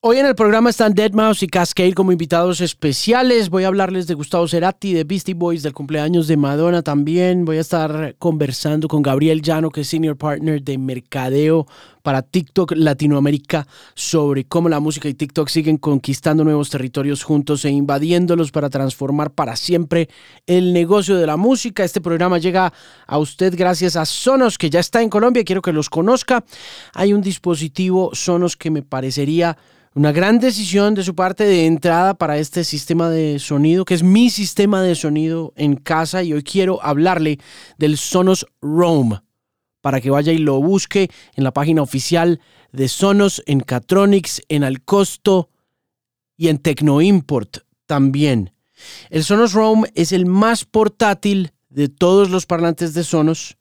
Hoy en el programa están Dead Mouse y Cascade como invitados especiales. Voy a hablarles de Gustavo Cerati, de Beastie Boys, del cumpleaños de Madonna también. Voy a estar conversando con Gabriel Llano, que es Senior Partner de Mercadeo para TikTok Latinoamérica, sobre cómo la música y TikTok siguen conquistando nuevos territorios juntos e invadiéndolos para transformar para siempre el negocio de la música. Este programa llega a usted gracias a Sonos, que ya está en Colombia. Quiero que los conozca. Hay un dispositivo Sonos que me parecería una gran decisión de su parte de entrada para este sistema de sonido, que es mi sistema de sonido en casa y hoy quiero hablarle del Sonos Roam para que vaya y lo busque en la página oficial de Sonos, en Catronics, en Alcosto y en Tecnoimport también. El Sonos Roam es el más portátil de todos los parlantes de Sonos,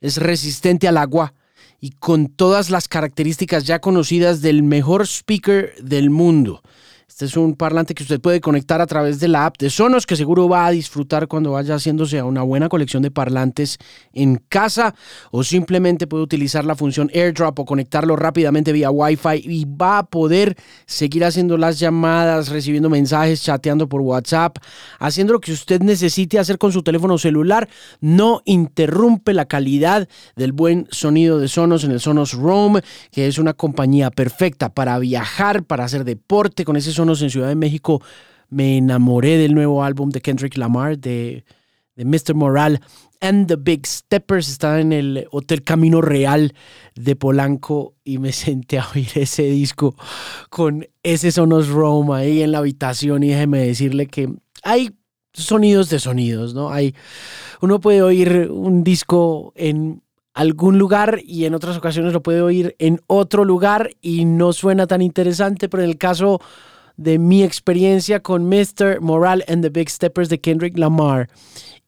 es resistente al agua, y con todas las características ya conocidas del mejor speaker del mundo. Este es un parlante que usted puede conectar a través de la app de Sonos, que seguro va a disfrutar cuando vaya haciéndose a una buena colección de parlantes en casa, o simplemente puede utilizar la función AirDrop o conectarlo rápidamente vía Wi-Fi y va a poder seguir haciendo las llamadas, recibiendo mensajes, chateando por WhatsApp, haciendo lo que usted necesite hacer con su teléfono celular. No interrumpe la calidad del buen sonido de Sonos en el Sonos Roam, que es una compañía perfecta para viajar, para hacer deporte con ese sonido en Ciudad de México, me enamoré del nuevo álbum de Kendrick Lamar, de, Mr. Moral and the Big Steppers. Estaba en el Hotel Camino Real de Polanco y me senté a oír ese disco con ese Sonos Rome ahí en la habitación y déjeme decirle que hay sonidos de sonidos, ¿no? Hay, uno puede oír un disco en algún lugar y en otras ocasiones lo puede oír en otro lugar y no suena tan interesante, pero en el caso de mi experiencia con Mr. Moral and the Big Steppers de Kendrick Lamar.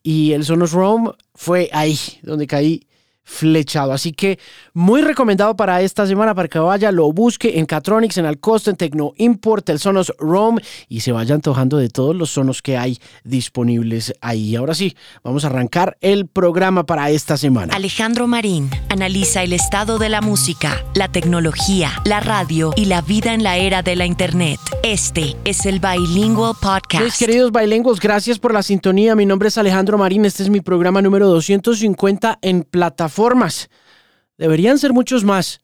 Y el Sonos Rome fue ahí donde caí flechado. Así que muy recomendado para esta semana para que vaya, lo busque en Catronics, en Alcosto, en Tecno Import, el Sonos Roam y se vaya antojando de todos los sonos que hay disponibles ahí. Ahora sí, vamos a arrancar el programa para esta semana. Alejandro Marín analiza el estado de la música, la tecnología, la radio y la vida en la era de la Internet. Este es el Bilingual Podcast. Mis queridos bilingües, gracias por la sintonía. Mi nombre es Alejandro Marín. Este es mi programa número 250 en plataforma formas. Deberían ser muchos más.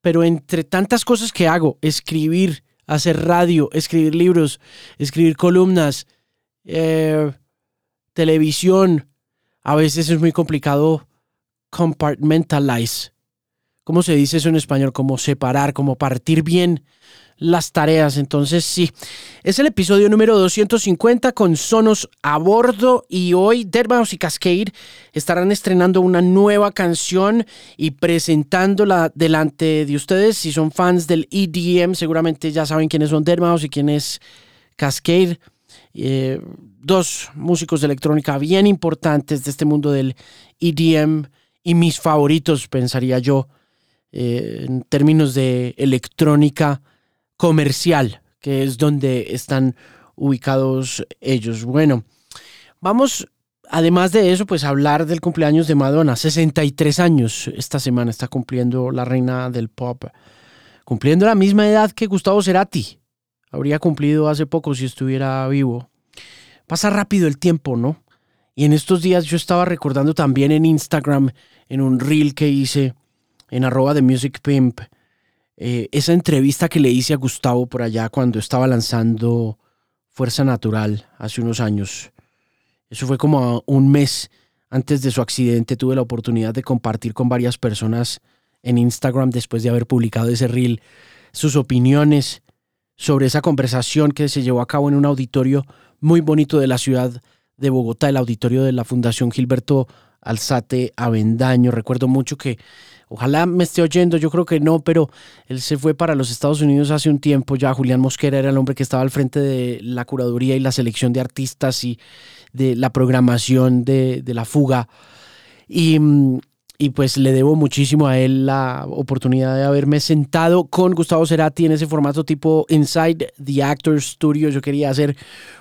Pero entre tantas cosas que hago, escribir, hacer radio, escribir libros, escribir columnas, eh, televisión, a veces es muy complicado compartmentalize. ¿Cómo se dice eso en español? Como separar, como partir bien las tareas. Entonces, sí, es el episodio número 250 con Sonos a bordo y hoy Mouse y Cascade estarán estrenando una nueva canción y presentándola delante de ustedes. Si son fans del EDM, seguramente ya saben quiénes son Mouse y quién es Cascade. Eh, dos músicos de electrónica bien importantes de este mundo del EDM y mis favoritos, pensaría yo, eh, en términos de electrónica comercial, que es donde están ubicados ellos. Bueno, vamos, además de eso, pues hablar del cumpleaños de Madonna. 63 años esta semana está cumpliendo la reina del pop, cumpliendo la misma edad que Gustavo Cerati. Habría cumplido hace poco si estuviera vivo. Pasa rápido el tiempo, ¿no? Y en estos días yo estaba recordando también en Instagram, en un reel que hice en arroba de Music Pimp, eh, esa entrevista que le hice a Gustavo por allá cuando estaba lanzando Fuerza Natural hace unos años. Eso fue como un mes antes de su accidente. Tuve la oportunidad de compartir con varias personas en Instagram después de haber publicado ese reel sus opiniones sobre esa conversación que se llevó a cabo en un auditorio muy bonito de la ciudad de Bogotá, el auditorio de la Fundación Gilberto Alzate Avendaño. Recuerdo mucho que Ojalá me esté oyendo, yo creo que no, pero él se fue para los Estados Unidos hace un tiempo ya. Julián Mosquera era el hombre que estaba al frente de la curaduría y la selección de artistas y de la programación de, la fuga. Y, pues le debo muchísimo a él la oportunidad de haberme sentado con Gustavo Cerati en ese formato tipo Inside the Actors Studio. Yo quería hacer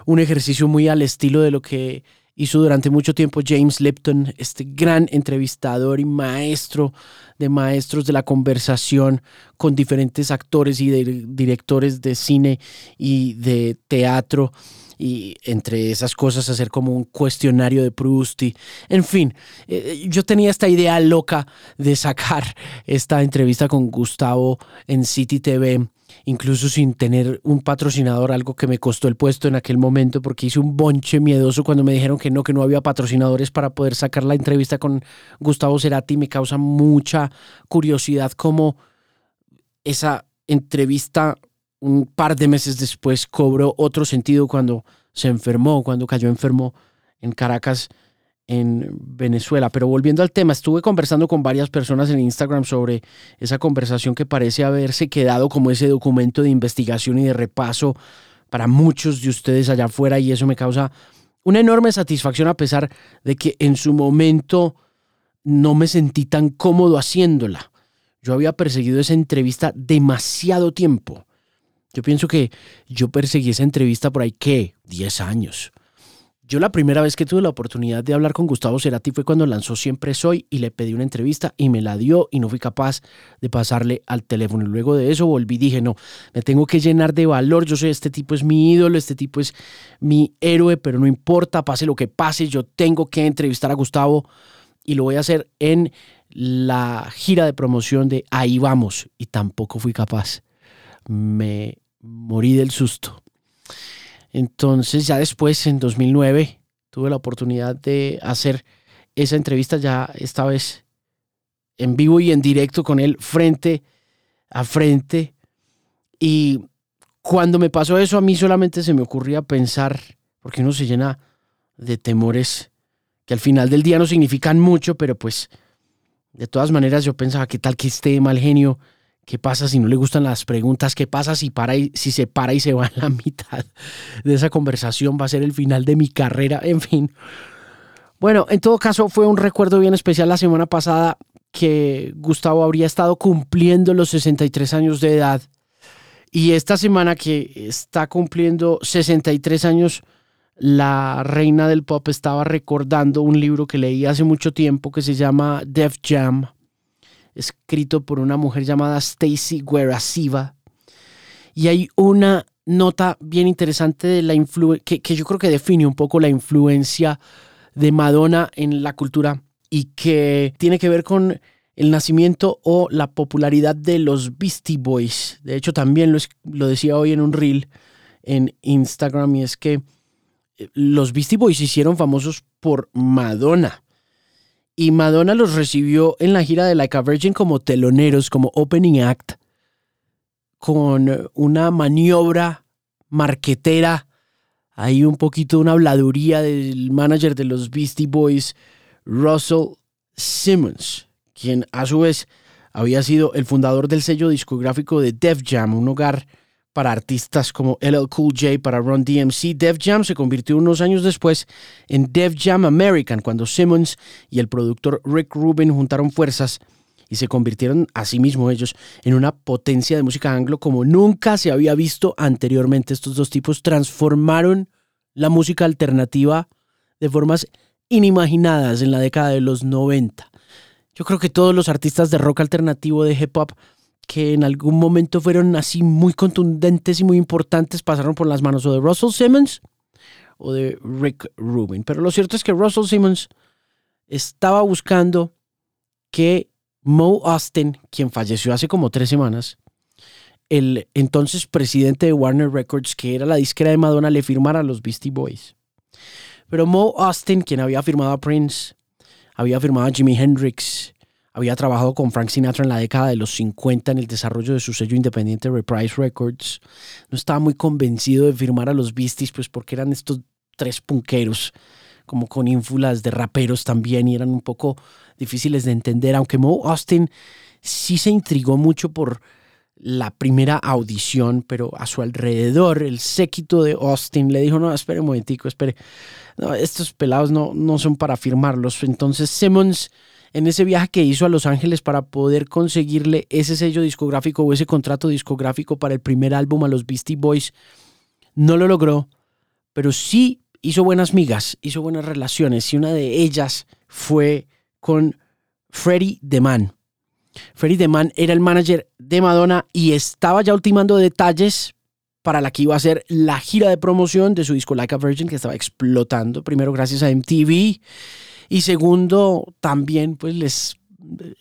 un ejercicio muy al estilo de lo que hizo durante mucho tiempo James Lipton, este gran entrevistador y maestro de maestros de la conversación con diferentes actores y directores de cine y de teatro y entre esas cosas hacer como un cuestionario de Proust en fin, eh, yo tenía esta idea loca de sacar esta entrevista con Gustavo en City TV incluso sin tener un patrocinador, algo que me costó el puesto en aquel momento porque hice un bonche miedoso cuando me dijeron que no, que no había patrocinadores para poder sacar la entrevista con Gustavo Cerati. Me causa mucha curiosidad cómo esa entrevista un par de meses después cobró otro sentido cuando se enfermó, cuando cayó enfermo en Caracas, en Venezuela. Pero volviendo al tema, estuve conversando con varias personas en Instagram sobre esa conversación que parece haberse quedado como ese documento de investigación y de repaso para muchos de ustedes allá afuera y eso me causa una enorme satisfacción a pesar de que en su momento no me sentí tan cómodo haciéndola. Yo había perseguido esa entrevista demasiado tiempo yo pienso que yo perseguí esa entrevista por ahí, ¿qué? 10 años. Yo la primera vez que tuve la oportunidad de hablar con Gustavo Cerati fue cuando lanzó Siempre Soy y le pedí una entrevista y me la dio y no fui capaz de pasarle al teléfono. Luego de eso volví y dije, no, me tengo que llenar de valor. Yo soy, este tipo es mi ídolo, este tipo es mi héroe, pero no importa, pase lo que pase, yo tengo que entrevistar a Gustavo y lo voy a hacer en la gira de promoción de Ahí vamos. Y tampoco fui capaz. Me morí del susto. Entonces ya después, en 2009, tuve la oportunidad de hacer esa entrevista ya esta vez en vivo y en directo con él frente a frente. Y cuando me pasó eso, a mí solamente se me ocurría pensar, porque uno se llena de temores que al final del día no significan mucho, pero pues de todas maneras yo pensaba, ¿qué tal que esté mal genio? ¿Qué pasa si no le gustan las preguntas? ¿Qué pasa si, para y, si se para y se va en la mitad de esa conversación? Va a ser el final de mi carrera, en fin. Bueno, en todo caso fue un recuerdo bien especial la semana pasada que Gustavo habría estado cumpliendo los 63 años de edad. Y esta semana que está cumpliendo 63 años, la reina del pop estaba recordando un libro que leí hace mucho tiempo que se llama Def Jam escrito por una mujer llamada Stacy Guerasiva. Y hay una nota bien interesante de la que, que yo creo que define un poco la influencia de Madonna en la cultura y que tiene que ver con el nacimiento o la popularidad de los Beastie Boys. De hecho, también lo, lo, decía hoy en un reel en Instagram y es que eh, los Beastie Boys se hicieron famosos por Madonna. Y Madonna los recibió en la gira de Like a Virgin como teloneros, como opening act, con una maniobra marquetera, ahí un poquito una habladuría del manager de los Beastie Boys, Russell Simmons, quien a su vez había sido el fundador del sello discográfico de Def Jam, un hogar para artistas como LL Cool J, para Run DMC, Def Jam se convirtió unos años después en Def Jam American, cuando Simmons y el productor Rick Rubin juntaron fuerzas y se convirtieron a sí ellos en una potencia de música anglo como nunca se había visto anteriormente. Estos dos tipos transformaron la música alternativa de formas inimaginadas en la década de los 90. Yo creo que todos los artistas de rock alternativo, de hip hop, que en algún momento fueron así muy contundentes y muy importantes pasaron por las manos o de Russell Simmons o de Rick Rubin. Pero lo cierto es que Russell Simmons estaba buscando que Mo Austin, quien falleció hace como tres semanas, el entonces presidente de Warner Records, que era la disquera de Madonna, le firmara a los Beastie Boys. Pero Mo Austin, quien había firmado a Prince, había firmado a Jimi Hendrix, había trabajado con Frank Sinatra en la década de los 50 en el desarrollo de su sello independiente Reprise Records. No estaba muy convencido de firmar a los Beasties, pues porque eran estos tres punqueros, como con ínfulas de raperos también, y eran un poco difíciles de entender, aunque Mo Austin sí se intrigó mucho por la primera audición, pero a su alrededor el séquito de Austin le dijo, no, espere un momentico, espere, no, estos pelados no, no son para firmarlos. Entonces Simmons en ese viaje que hizo a Los Ángeles para poder conseguirle ese sello discográfico o ese contrato discográfico para el primer álbum a los Beastie Boys. No lo logró, pero sí hizo buenas migas, hizo buenas relaciones y una de ellas fue con Freddie DeMann. Freddie DeMann era el manager de Madonna y estaba ya ultimando detalles para la que iba a ser la gira de promoción de su disco Like a Virgin que estaba explotando, primero gracias a MTV y segundo también pues les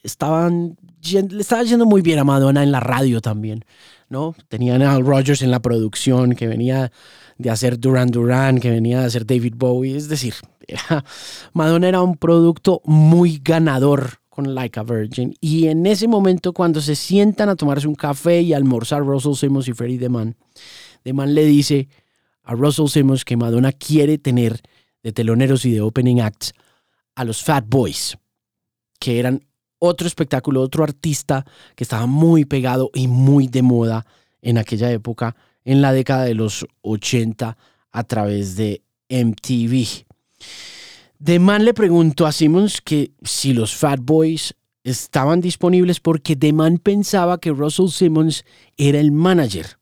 estaban le estaba yendo muy bien a Madonna en la radio también, ¿no? Tenían a Al Rogers en la producción que venía de hacer Duran Duran, que venía de hacer David Bowie, es decir, Madonna era un producto muy ganador con Like a Virgin. Y en ese momento, cuando se sientan a tomarse un café y almorzar Russell Simmons y Freddie DeMann, DeMann le dice a Russell Simmons que Madonna quiere tener de teloneros y de opening acts a los Fat Boys, que eran otro espectáculo, otro artista que estaba muy pegado y muy de moda en aquella época, en la década de los 80, a través de MTV. The Man le preguntó a Simmons que si los Fat Boys estaban disponibles porque The Man pensaba que Russell Simmons era el manager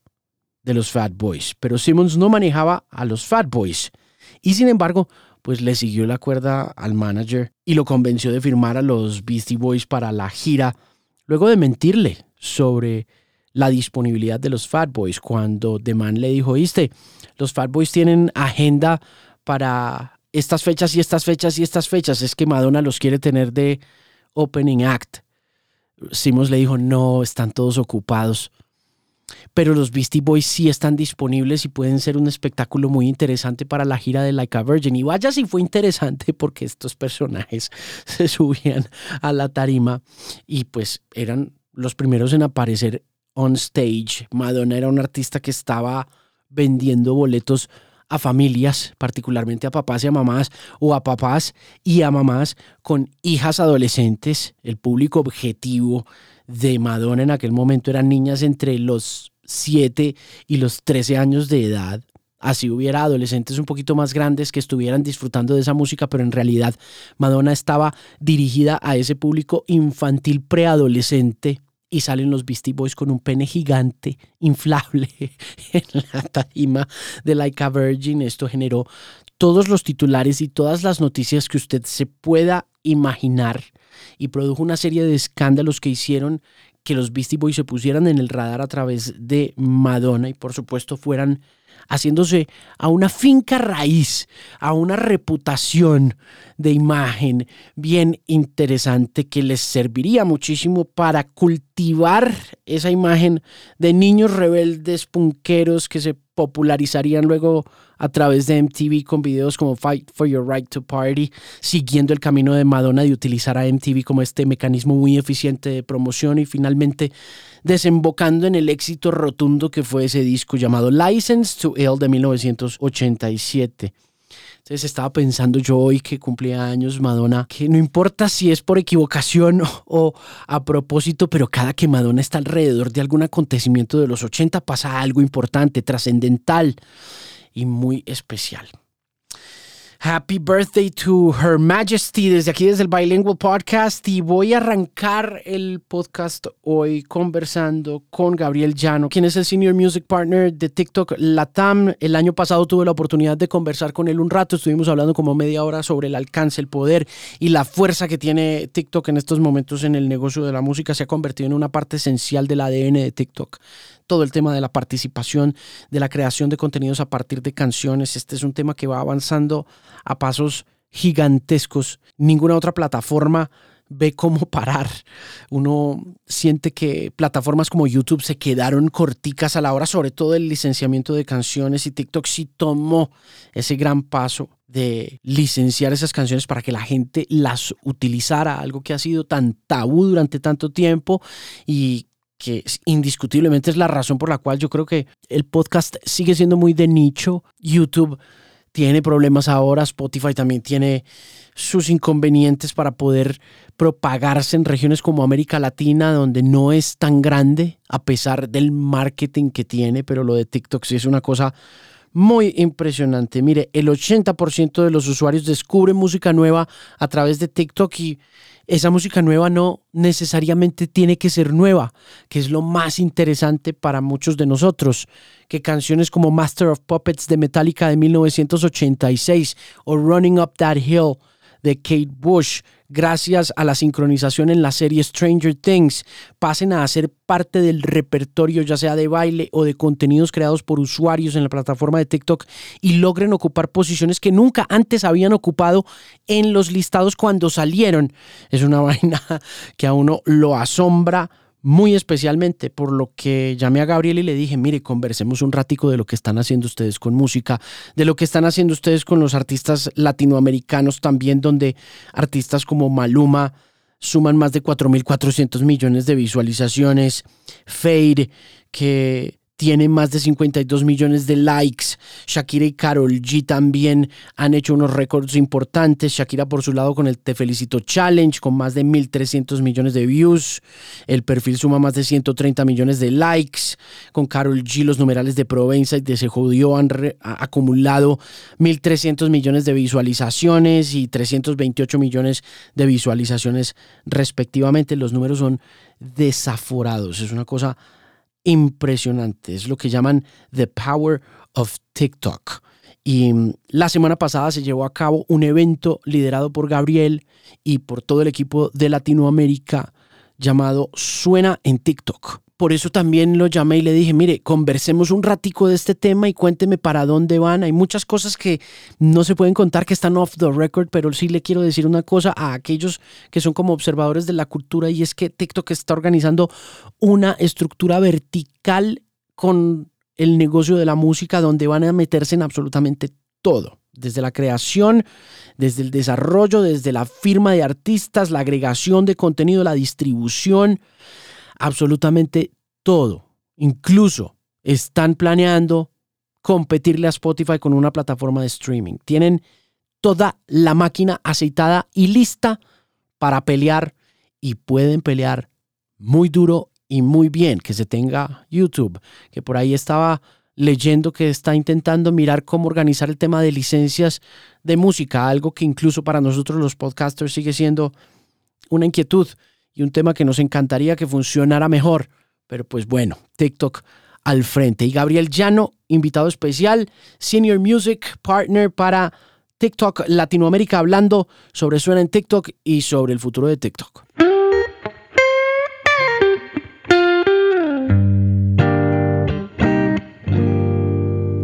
de los Fat Boys, pero Simmons no manejaba a los Fat Boys. Y sin embargo, pues le siguió la cuerda al manager y lo convenció de firmar a los Beastie Boys para la gira, luego de mentirle sobre la disponibilidad de los Fat Boys cuando The Man le dijo, viste, los Fat Boys tienen agenda para estas fechas y estas fechas y estas fechas. Es que Madonna los quiere tener de opening act. Simons le dijo, no, están todos ocupados. Pero los Beastie Boys sí están disponibles y pueden ser un espectáculo muy interesante para la gira de Like a Virgin. Y vaya si fue interesante porque estos personajes se subían a la tarima y pues eran los primeros en aparecer on stage. Madonna era un artista que estaba vendiendo boletos a familias, particularmente a papás y a mamás, o a papás y a mamás con hijas adolescentes. El público objetivo de Madonna en aquel momento eran niñas entre los 7 y los 13 años de edad. Así hubiera adolescentes un poquito más grandes que estuvieran disfrutando de esa música, pero en realidad Madonna estaba dirigida a ese público infantil preadolescente y salen los Beastie Boys con un pene gigante, inflable, en la tarima de Like a Virgin. Esto generó todos los titulares y todas las noticias que usted se pueda imaginar y produjo una serie de escándalos que hicieron que los Beastie Boys se pusieran en el radar a través de Madonna y por supuesto fueran haciéndose a una finca raíz, a una reputación de imagen bien interesante que les serviría muchísimo para cultivar esa imagen de niños rebeldes punqueros que se popularizarían luego a través de MTV con videos como Fight for Your Right to Party, siguiendo el camino de Madonna de utilizar a MTV como este mecanismo muy eficiente de promoción y finalmente desembocando en el éxito rotundo que fue ese disco llamado License to Ill de 1987. Entonces estaba pensando yo hoy que cumplía años Madonna, que no importa si es por equivocación o, a propósito, pero cada que Madonna está alrededor de algún acontecimiento de los 80 pasa algo importante, trascendental y muy especial. Happy birthday to Her Majesty desde aquí, desde el Bilingual Podcast. Y voy a arrancar el podcast hoy conversando con Gabriel Llano, quien es el Senior Music Partner de TikTok Latam. El año pasado tuve la oportunidad de conversar con él un rato. Estuvimos hablando como media hora sobre el alcance, el poder y la fuerza que tiene TikTok en estos momentos en el negocio de la música. Se ha convertido en una parte esencial del ADN de TikTok todo el tema de la participación, de la creación de contenidos a partir de canciones. Este es un tema que va avanzando a pasos gigantescos. Ninguna otra plataforma ve cómo parar. Uno siente que plataformas como YouTube se quedaron corticas a la hora, sobre todo el licenciamiento de canciones y TikTok sí tomó ese gran paso de licenciar esas canciones para que la gente las utilizara, algo que ha sido tan tabú durante tanto tiempo y que indiscutiblemente es la razón por la cual yo creo que el podcast sigue siendo muy de nicho. YouTube tiene problemas ahora, Spotify también tiene sus inconvenientes para poder propagarse en regiones como América Latina, donde no es tan grande, a pesar del marketing que tiene, pero lo de TikTok sí es una cosa muy impresionante. Mire, el 80% de los usuarios descubren música nueva a través de TikTok y esa música nueva no necesariamente tiene que ser nueva, que es lo más interesante para muchos de nosotros, que canciones como Master of Puppets de Metallica de 1986 o Running Up That Hill de Kate Bush, gracias a la sincronización en la serie Stranger Things, pasen a ser parte del repertorio ya sea de baile o de contenidos creados por usuarios en la plataforma de TikTok y logren ocupar posiciones que nunca antes habían ocupado en los listados cuando salieron. Es una vaina que a uno lo asombra muy especialmente, por lo que llamé a Gabriel y le dije, mire, conversemos un ratico de lo que están haciendo ustedes con música, de lo que están haciendo ustedes con los artistas latinoamericanos también, donde artistas como Maluma suman más de 4.400 millones de visualizaciones, Fade, que tiene más de 52 millones de likes. Shakira y Carol G también han hecho unos récords importantes. Shakira por su lado con el Te Felicito Challenge con más de 1.300 millones de views. El perfil suma más de 130 millones de likes. Con Carol G los numerales de Provenza y de Se Jodió han acumulado 1.300 millones de visualizaciones y 328 millones de visualizaciones respectivamente. Los números son desaforados. Es una cosa impresionante. Es lo que llaman The Power of TikTok. Y mm, la semana pasada se llevó a cabo un evento liderado por Gabriel y por todo el equipo de Latinoamérica llamado Suena en TikTok. Por eso también lo llamé y le dije, mire, conversemos un ratico de este tema y cuénteme para dónde van. Hay muchas cosas que no se pueden contar que están off the record, pero sí le quiero decir una cosa a aquellos que son como observadores de la cultura y es que TikTok está organizando una estructura vertical con el negocio de la música donde van a meterse en absolutamente todo desde la creación, desde el desarrollo, desde la firma de artistas, la agregación de contenido, la distribución, absolutamente todo. Incluso están planeando competirle a Spotify con una plataforma de streaming. Tienen toda la máquina aceitada y lista para pelear y pueden pelear muy duro y muy bien que se tenga YouTube, que por ahí estaba leyendo que está intentando mirar cómo organizar el tema de licencias de música, algo que incluso para nosotros los podcasters sigue siendo una inquietud y un tema que nos encantaría que funcionara mejor. Pero pues bueno, TikTok al frente. Y Gabriel Llano, invitado especial, Senior Music Partner para TikTok Latinoamérica, hablando sobre Suena en TikTok y sobre el futuro de TikTok.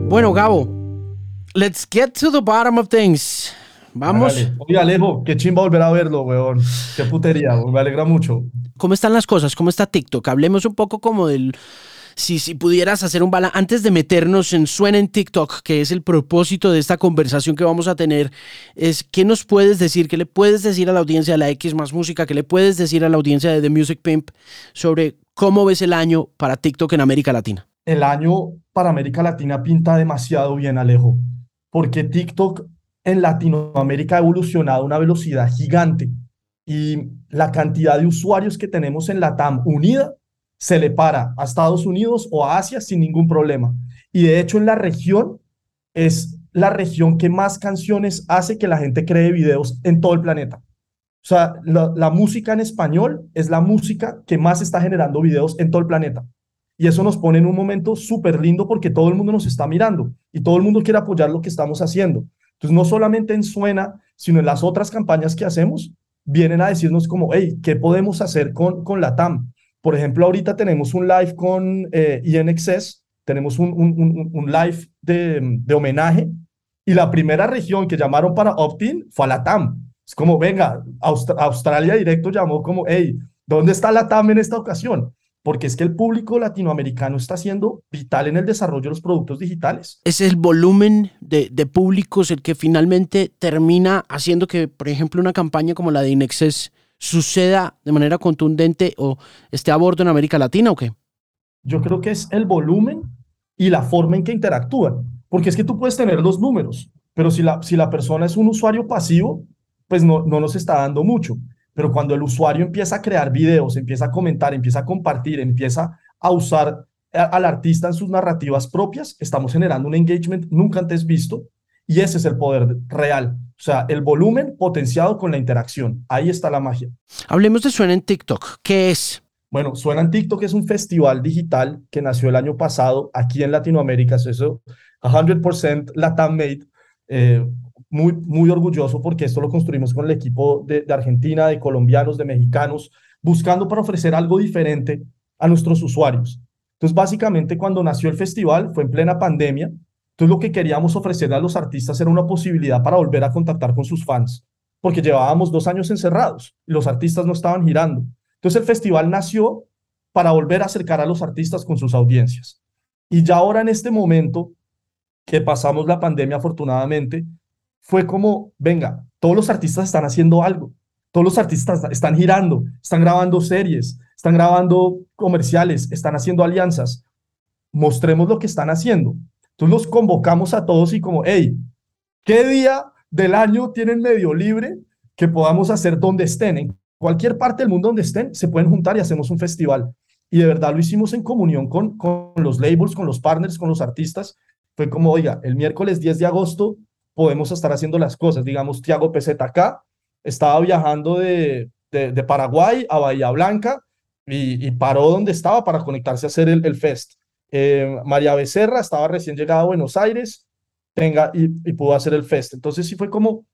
Bueno, Gabo, let's get to the bottom of things. Vamos. Oye, Alejo, qué chimba volver a verlo, weón. Qué putería, me alegra mucho. ¿Cómo están las cosas? ¿Cómo está TikTok? Hablemos un poco como del... Si, si pudieras hacer un bala antes de meternos en Suena en TikTok, que es el propósito de esta conversación que vamos a tener, es ¿qué nos puedes decir? ¿Qué le puedes decir a la audiencia de la X más música? ¿Qué le puedes decir a la audiencia de The Music Pimp sobre cómo ves el año para TikTok en América Latina? El año para América Latina pinta demasiado bien, Alejo, porque TikTok en Latinoamérica ha evolucionado a una velocidad gigante y la cantidad de usuarios que tenemos en la TAM unida se le para a Estados Unidos o a Asia sin ningún problema. Y de hecho en la región es la región que más canciones hace que la gente cree videos en todo el planeta. O sea, la, la música en español es la música que más está generando videos en todo el planeta. Y eso nos pone en un momento súper lindo porque todo el mundo nos está mirando y todo el mundo quiere apoyar lo que estamos haciendo. Entonces, no solamente en Suena, sino en las otras campañas que hacemos, vienen a decirnos como, hey, ¿qué podemos hacer con, con la TAM? Por ejemplo, ahorita tenemos un live con eh, INXS, tenemos un, un, un, live de, de, homenaje y la primera región que llamaron para opt-in fue a la TAM. Es como, venga, Australia directo llamó como, hey, ¿dónde está la TAM en esta ocasión? Porque es que el público latinoamericano está siendo vital en el desarrollo de los productos digitales. Es el volumen de, de públicos el que finalmente termina haciendo que, por ejemplo, una campaña como la de Inexes suceda de manera contundente o esté a bordo en América Latina o qué? Yo creo que es el volumen y la forma en que interactúan, porque es que tú puedes tener los números, pero si la, si la persona es un usuario pasivo, pues no, no nos está dando mucho. Pero cuando el usuario empieza a crear videos, empieza a comentar, empieza a compartir, empieza a usar al artista en sus narrativas propias, estamos generando un engagement nunca antes visto y ese es el poder real. O sea, el volumen potenciado con la interacción. Ahí está la magia. Hablemos de Suena en TikTok. ¿Qué es? Bueno, Suena en TikTok es un festival digital que nació el año pasado aquí en Latinoamérica. Eso, 100% Latam Made. Eh, muy, muy orgulloso porque esto lo construimos con el equipo de, de Argentina, de colombianos, de mexicanos, buscando para ofrecer algo diferente a nuestros usuarios. Entonces, básicamente, cuando nació el festival fue en plena pandemia. Entonces, lo que queríamos ofrecer a los artistas era una posibilidad para volver a contactar con sus fans, porque llevábamos dos años encerrados y los artistas no estaban girando. Entonces, el festival nació para volver a acercar a los artistas con sus audiencias. Y ya ahora, en este momento que pasamos la pandemia, afortunadamente, fue como, venga, todos los artistas están haciendo algo todos los artistas están girando, están grabando series, están grabando comerciales, están haciendo alianzas. Mostremos lo que están haciendo. Entonces los convocamos a todos y como, hey, ¿qué día del año tienen medio libre que podamos hacer donde estén? En cualquier parte del mundo donde estén, se pueden juntar y hacemos un festival. Y de verdad lo hicimos en comunión con, con los labels, con los partners, con los artistas. Fue como, oiga, el miércoles 10 de agosto podemos estar haciendo las cosas. Digamos, Tiago acá estaba viajando de, de, Paraguay a Bahía Blanca y, paró donde estaba para conectarse a hacer el, el fest. Eh, María Becerra estaba recién llegada a Buenos Aires tenga, y, pudo hacer el fest. Entonces sí fue como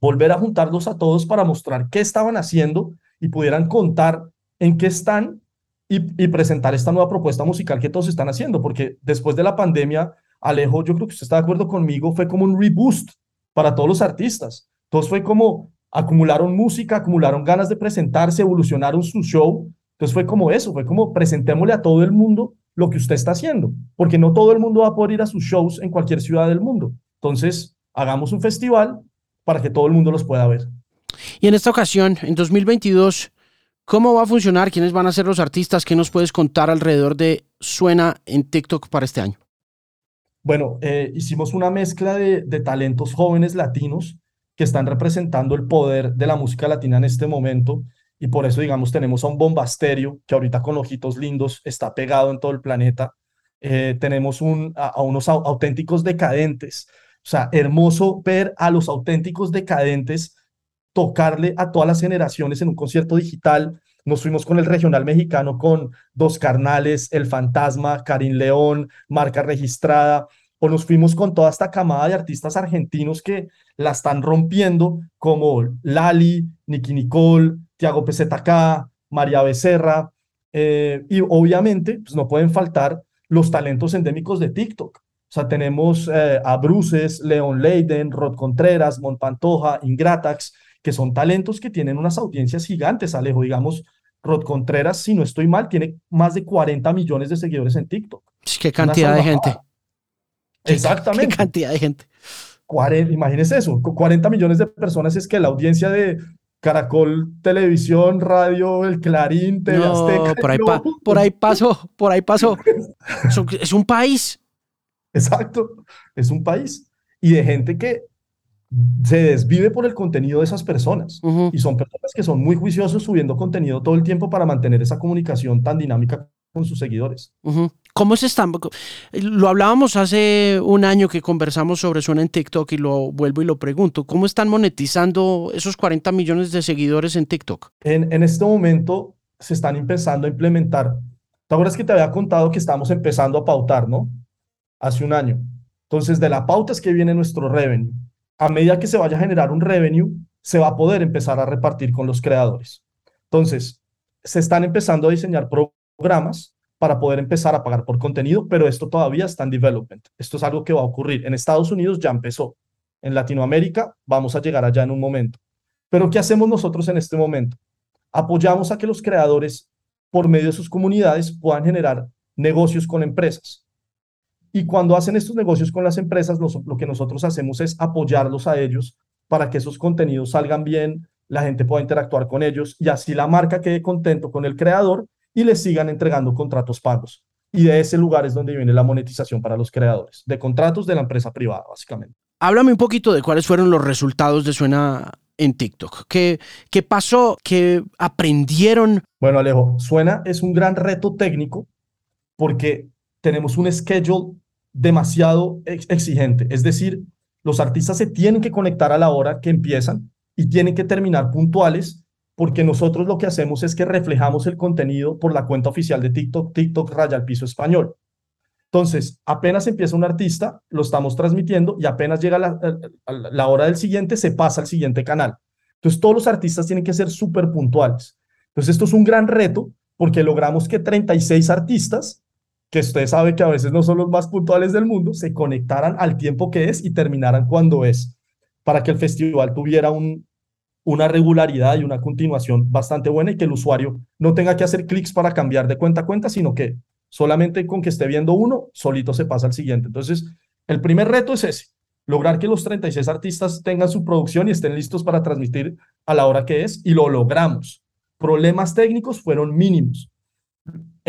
volver a juntarlos a todos para mostrar qué estaban haciendo y pudieran contar en qué están y, presentar esta nueva propuesta musical que todos están haciendo, porque después de la pandemia, Alejo, yo creo que usted está de acuerdo conmigo, fue como un reboost para todos los artistas. Entonces fue como, acumularon música, acumularon ganas de presentarse, evolucionaron su show. Entonces fue como eso, fue como presentémosle a todo el mundo lo que usted está haciendo, porque no todo el mundo va a poder ir a sus shows en cualquier ciudad del mundo. Entonces, hagamos un festival para que todo el mundo los pueda ver. Y en esta ocasión, en 2022, ¿cómo va a funcionar? ¿Quiénes van a ser los artistas? ¿Qué nos puedes contar alrededor de Suena en TikTok para este año? Bueno, eh, hicimos una mezcla de, de talentos jóvenes latinos que están representando el poder de la música latina en este momento. Y por eso, digamos, tenemos a un bombasterio que ahorita con ojitos lindos está pegado en todo el planeta. Eh, tenemos un, a, unos auténticos decadentes. O sea, hermoso ver a los auténticos decadentes tocarle a todas las generaciones en un concierto digital. Nos fuimos con el regional mexicano con Dos Carnales, El Fantasma, Karim León, Marca Registrada o nos fuimos con toda esta camada de artistas argentinos que la están rompiendo, como Lali, Nicky Nicole, Tiago PZK, María Becerra, eh, y obviamente pues no pueden faltar los talentos endémicos de TikTok. O sea, tenemos eh, a Bruces, Leon Leiden, Rod Contreras, Monpantoja, Ingratax, que son talentos que tienen unas audiencias gigantes, Alejo. Digamos, Rod Contreras, si no estoy mal, tiene más de 40 millones de seguidores en TikTok. Qué cantidad de gente. Exactamente. Qué cantidad de gente. 40, imagínese eso, 40 millones de personas es que la audiencia de Caracol, Televisión, Radio, El Clarín, TV no, Por ahí, por ahí pasó, por ahí pasó. es un país. Exacto, es un país. Y de gente que se desvive por el contenido de esas personas. Y son personas que son muy juiciosos subiendo contenido todo el tiempo para mantener esa comunicación tan dinámica con sus seguidores. ¿Cómo se están? Lo hablábamos hace un año que conversamos sobre Suena en TikTok y lo vuelvo y lo pregunto. ¿Cómo están monetizando esos 40 millones de seguidores en TikTok? En, en este momento se están empezando a implementar. ¿Te acuerdas que te había contado que estamos empezando a pautar, no? Hace un año. Entonces, de la pauta es que viene nuestro revenue. A medida que se vaya a generar un revenue, se va a poder empezar a repartir con los creadores. Entonces, se están empezando a diseñar programas para poder empezar a pagar por contenido, pero esto todavía está en development. Esto es algo que va a ocurrir. En Estados Unidos ya empezó. En Latinoamérica vamos a llegar allá en un momento. Pero ¿qué hacemos nosotros en este momento? Apoyamos a que los creadores, por medio de sus comunidades, puedan generar negocios con empresas. Y cuando hacen estos negocios con las empresas, lo que nosotros hacemos es apoyarlos a ellos para que esos contenidos salgan bien, la gente pueda interactuar con ellos y así la marca quede contento con el creador y les sigan entregando contratos pagos. Y de ese lugar es donde viene la monetización para los creadores, de contratos de la empresa privada, básicamente. Háblame un poquito de cuáles fueron los resultados de Suena en TikTok. ¿Qué, qué pasó? ¿Qué aprendieron? Bueno, Alejo, Suena es un gran reto técnico porque tenemos un schedule demasiado exigente. Es decir, los artistas se tienen que conectar a la hora que empiezan y tienen que terminar puntuales porque nosotros lo que hacemos es que reflejamos el contenido por la cuenta oficial de TikTok, TikTok Raya al Piso Español. Entonces, apenas empieza un artista, lo estamos transmitiendo y apenas llega la, la hora del siguiente, se pasa al siguiente canal. Entonces, todos los artistas tienen que ser súper puntuales. Entonces, esto es un gran reto porque logramos que 36 artistas, que usted sabe que a veces no son los más puntuales del mundo, se conectaran al tiempo que es y terminaran cuando es, para que el festival tuviera un, una regularidad y una continuación bastante buena y que el usuario no tenga que hacer clics para cambiar de cuenta a cuenta, sino que solamente con que esté viendo uno, solito se pasa al siguiente. Entonces, el primer reto es ese, lograr que los 36 artistas tengan su producción y estén listos para transmitir a la hora que es, y lo logramos. Problemas técnicos fueron mínimos.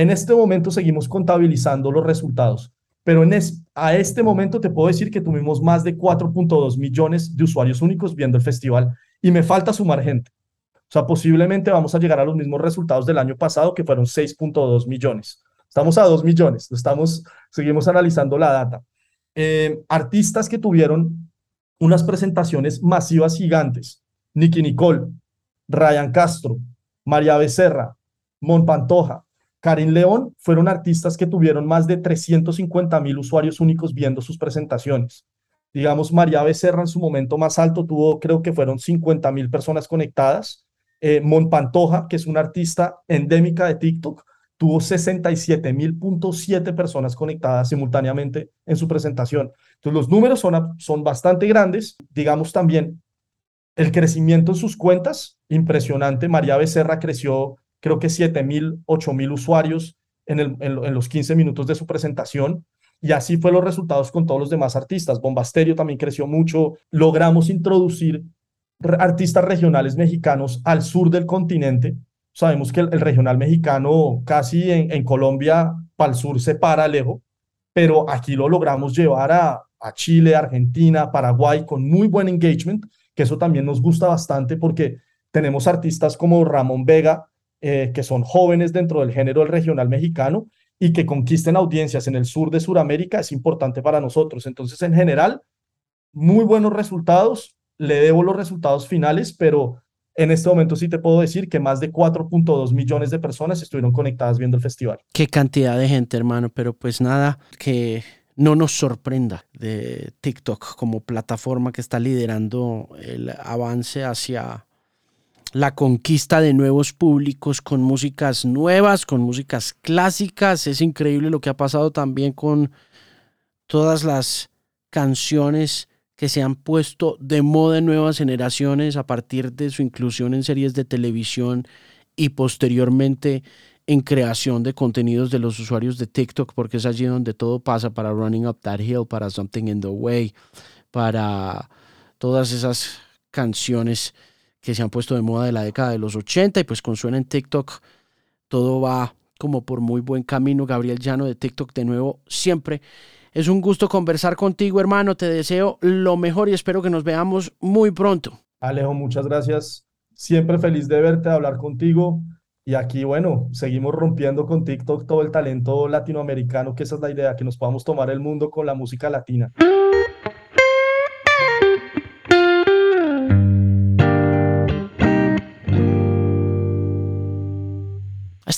En este momento seguimos contabilizando los resultados, pero en a este momento te puedo decir que tuvimos más de 4.2 millones de usuarios únicos viendo el festival y me falta sumar gente. O sea, posiblemente vamos a llegar a los mismos resultados del año pasado, que fueron 6.2 millones. Estamos a 2 millones, estamos, seguimos analizando la data. Eh, artistas que tuvieron unas presentaciones masivas gigantes, Nicky Nicole, Ryan Castro, María Becerra, Mon Pantoja, Karin León, fueron artistas que tuvieron más de 350 mil usuarios únicos viendo sus presentaciones. Digamos, María Becerra en su momento más alto tuvo, creo que fueron 50 mil personas conectadas. Eh, Mon Pantoja, que es una artista endémica de TikTok, tuvo 67 mil personas conectadas simultáneamente en su presentación. Entonces, los números son, son bastante grandes. Digamos también, el crecimiento en sus cuentas, impresionante. María Becerra creció, creo que 7 mil, 8 mil usuarios en, el, en los 15 minutos de su presentación. Y así fue los resultados con todos los demás artistas. Bombasterio también creció mucho. Logramos introducir artistas regionales mexicanos al sur del continente. Sabemos que el, regional mexicano casi en, Colombia, para el sur, se para lejos, pero aquí lo logramos llevar a, a Chile, Argentina, Paraguay con muy buen engagement, que eso también nos gusta bastante porque tenemos artistas como Ramón Vega, eh, que son jóvenes dentro del género del regional mexicano y que conquisten audiencias en el sur de Sudamérica es importante para nosotros. Entonces, en general, muy buenos resultados. Le debo los resultados finales, pero en este momento sí te puedo decir que más de 4.2 millones de personas estuvieron conectadas viendo el festival. Qué cantidad de gente, hermano, pero pues nada, que no nos sorprenda de TikTok como plataforma que está liderando el avance hacia la conquista de nuevos públicos con músicas nuevas, con músicas clásicas. Es increíble lo que ha pasado también con todas las canciones que se han puesto de moda en nuevas generaciones a partir de su inclusión en series de televisión y posteriormente en creación de contenidos de los usuarios de TikTok, porque es allí donde todo pasa para Running Up That Hill, para Something in the Way, para todas esas canciones que se han puesto de moda de la década de los 80 y pues con suena en TikTok todo va como por muy buen camino. Gabriel Llano de TikTok de nuevo siempre. Es un gusto conversar contigo, hermano. Te deseo lo mejor y espero que nos veamos muy pronto. Alejo, muchas gracias. Siempre feliz de verte, de hablar contigo. Y aquí, bueno, seguimos rompiendo con TikTok todo el talento latinoamericano, que esa es la idea, que nos podamos tomar el mundo con la música latina.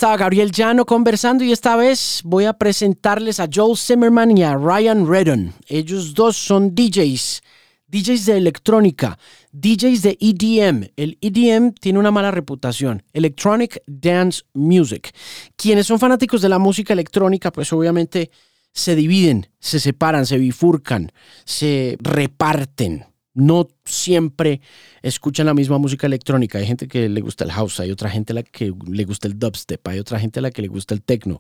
Estaba Gabriel Llano conversando y esta vez voy a presentarles a Joel Zimmerman y a Ryan Redden. Ellos dos son DJs, DJs de electrónica, DJs de EDM. El EDM tiene una mala reputación, Electronic Dance Music. Quienes son fanáticos de la música electrónica, pues obviamente se dividen, se separan, se bifurcan, se reparten no siempre escuchan la misma música electrónica. Hay gente que le gusta el house, hay otra gente a la que le gusta el dubstep, hay otra gente a la que le gusta el techno.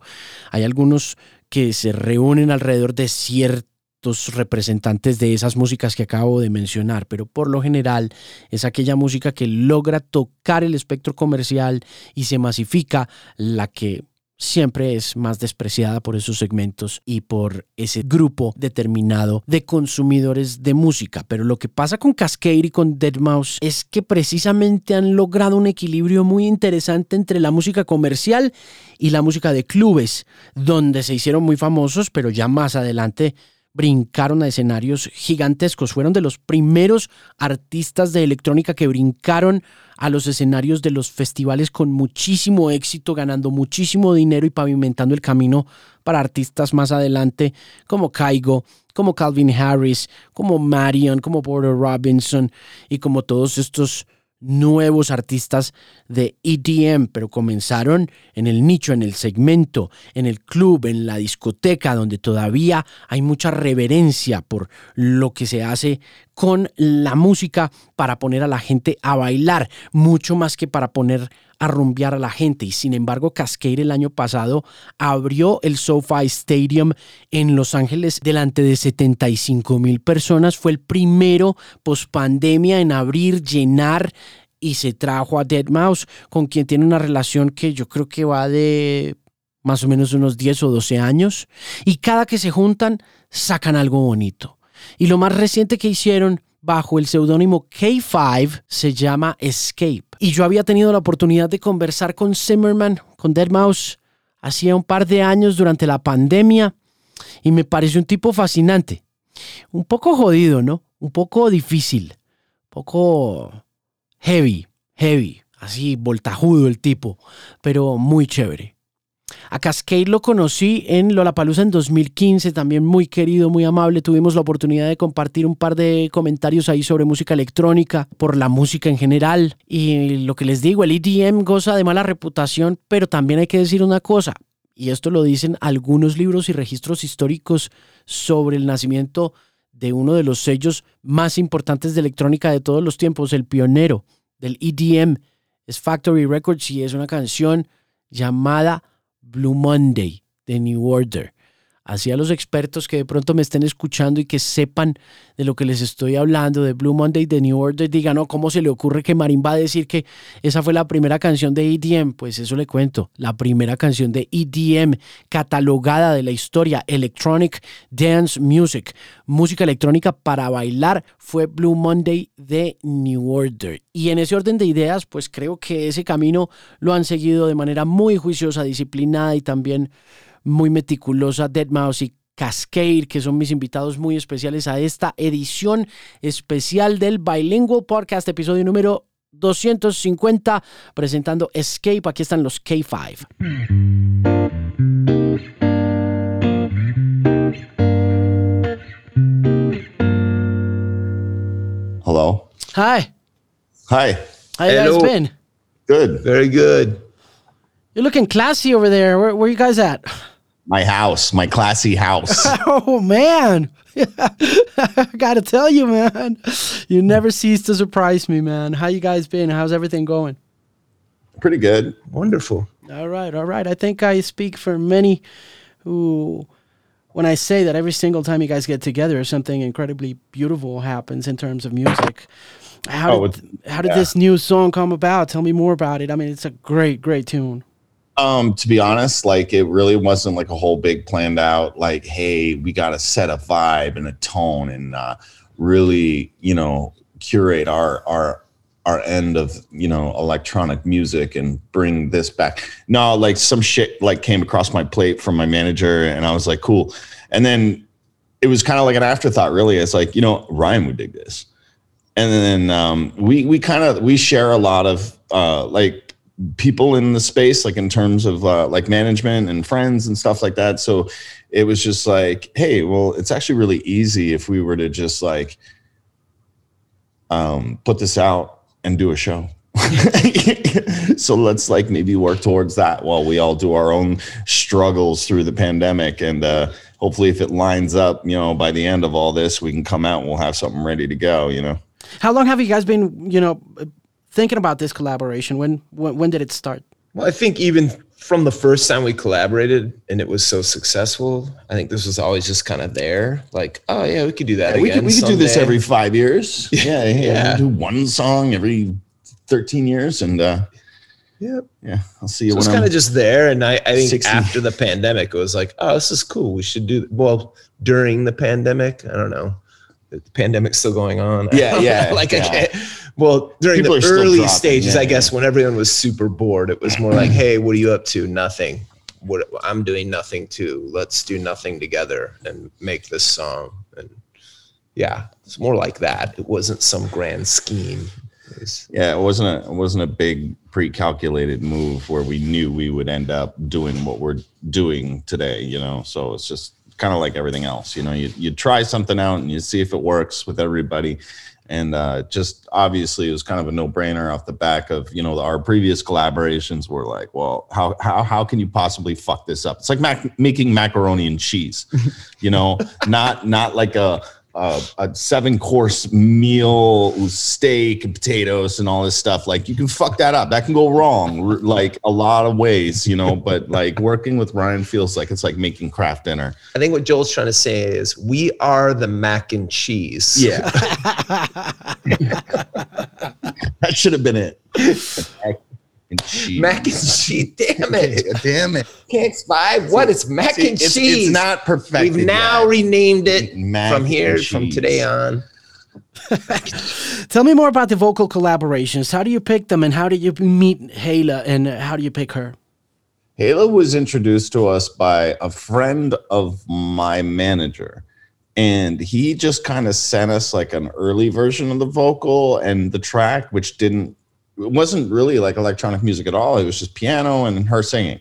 Hay algunos que se reúnen alrededor de ciertos representantes de esas músicas que acabo de mencionar, pero por lo general es aquella música que logra tocar el espectro comercial y se masifica la que siempre es más despreciada por esos segmentos y por ese grupo determinado de consumidores de música. Pero lo que pasa con Cascade y con Deadmau5 es que precisamente han logrado un equilibrio muy interesante entre la música comercial y la música de clubes, donde se hicieron muy famosos, pero ya más adelante brincaron a escenarios gigantescos. Fueron de los primeros artistas de electrónica que brincaron a los escenarios de los festivales con muchísimo éxito, ganando muchísimo dinero y pavimentando el camino para artistas más adelante como Kaigo, como Calvin Harris, como Marion, como Porter Robinson y como todos estos nuevos artistas de EDM, pero comenzaron en el nicho, en el segmento, en el club, en la discoteca, donde todavía hay mucha reverencia por lo que se hace con la música para poner a la gente a bailar, mucho más que para poner a rumbear a la gente. Y sin embargo, Cascade el año pasado abrió el SoFi Stadium en Los Ángeles delante de 75 mil personas. Fue el primero post pandemia en abrir, llenar y se trajo a Dead Mouse, con quien tiene una relación que yo creo que va de más o menos unos 10 o 12 años. Y cada que se juntan, sacan algo bonito. Y lo más reciente que hicieron bajo el seudónimo K5 se llama Escape. Y yo había tenido la oportunidad de conversar con Zimmerman, con Dead Mouse, hacía un par de años durante la pandemia y me pareció un tipo fascinante. Un poco jodido, ¿no? Un poco difícil, un poco heavy, heavy, así voltajudo el tipo, pero muy chévere. A Cascade lo conocí en Lollapalooza en 2015, también muy querido, muy amable. Tuvimos la oportunidad de compartir un par de comentarios ahí sobre música electrónica, por la música en general. Y lo que les digo, el EDM goza de mala reputación, pero también hay que decir una cosa, y esto lo dicen algunos libros y registros históricos sobre el nacimiento de uno de los sellos más importantes de electrónica de todos los tiempos, el pionero del EDM, es Factory Records y es una canción llamada Blue Monday the New Order. Así a los expertos que de pronto me estén escuchando y que sepan de lo que les estoy hablando, de Blue Monday de New Order, digan, no, ¿cómo se le ocurre que Marín va a decir que esa fue la primera canción de EDM? Pues eso le cuento, la primera canción de EDM catalogada de la historia, Electronic Dance Music, música electrónica para bailar, fue Blue Monday de New Order. Y en ese orden de ideas, pues creo que ese camino lo han seguido de manera muy juiciosa, disciplinada y también muy meticulosa, Dead Mouse y Cascade, que son mis invitados muy especiales a esta edición especial del Bilingual Podcast, episodio número 250, presentando Escape. Aquí están los K5. Hello. Hi. Hi. How you guys been? Good. Very good. You're looking classy over there. Where, where you guys at? My house, my classy house. Oh man, I gotta tell you, man, you never cease to surprise me, man. How you guys been? How's everything going? Pretty good. Wonderful. All right, all right. I think I speak for many who, when I say that every single time you guys get together, something incredibly beautiful happens in terms of music. How Oh, did, how did yeah. this new song come about? Tell me more about it. I mean, it's a great, great tune. Um, to be honest, like it really wasn't like a whole big planned out, like, hey, we gotta set a vibe and a tone and uh really, you know, curate our our our end of you know electronic music and bring this back. No, like some shit like came across my plate from my manager and I was like, cool. And then it was kind of like an afterthought, really. It's like, you know, Ryan would dig this. and then um, we we kind of we share a lot of uh, like people in the space like in terms of uh, like management and friends and stuff like that. So it was just like hey well it's actually really easy if we were to just like um, put this out and do a show. So let's like maybe work towards that while we all do our own struggles through the pandemic. And uh, hopefully if it lines up you know by the end of all this we can come out and we'll have something ready to go you know? How long have you guys been, you know, thinking about this collaboration? When when, when did it start? Well, I think even from the first time we collaborated and it was so successful, I think this was always just kind of there. Like, oh yeah, we could do that we again. could, we could do this every five years. Yeah, yeah. Yeah. Do one song every 13 years. And uh, Yep. Yeah, I'll see you So it's when kind I'm. of just there. And I, I think 60. after the pandemic, it was like, oh, this is cool. We should do well during the pandemic. I don't know. The pandemic's still going on. I Yeah, don't yeah, like I can't. Well, during People the early dropping, stages, yeah, I guess when everyone was super bored, it was more like, hey, what are you up to? Nothing. What I'm doing nothing too. Let's do nothing together and make this song. And yeah, it's more like that. It wasn't some grand scheme. It was- Yeah, it wasn't a it wasn't a big pre-calculated move where we knew we would end up doing what we're doing today. You know, so it's just kind of like everything else. You know, you you try something out and you see if it works with everybody. And uh, just obviously, it was kind of a no-brainer off the back of you know our previous collaborations were like, well, how how how can you possibly fuck this up? It's like mac- making macaroni and cheese, you know, not not like a a, a seven course meal with steak and potatoes and all this stuff like you can fuck that up. That can go wrong like a lot of ways you know but like working with ryan feels like it's like making craft dinner. I think what Joel's trying to say is we are the mac and cheese. yeah. That should have been it. mac and cheese Mac and cheese. Damn it. damn it Can't five. What is It's mac See, and it's, cheese. it's not perfect We've now renamed it Mac from here, from today on. Tell me more about the vocal collaborations. How do you pick them, and how did you meet Hayla, and how do you pick her? Hayla was introduced to us by a friend of my manager. And he just kind of sent us like an early version of the vocal and the track, which didn't, it wasn't really like electronic music at all. It was just piano and her singing.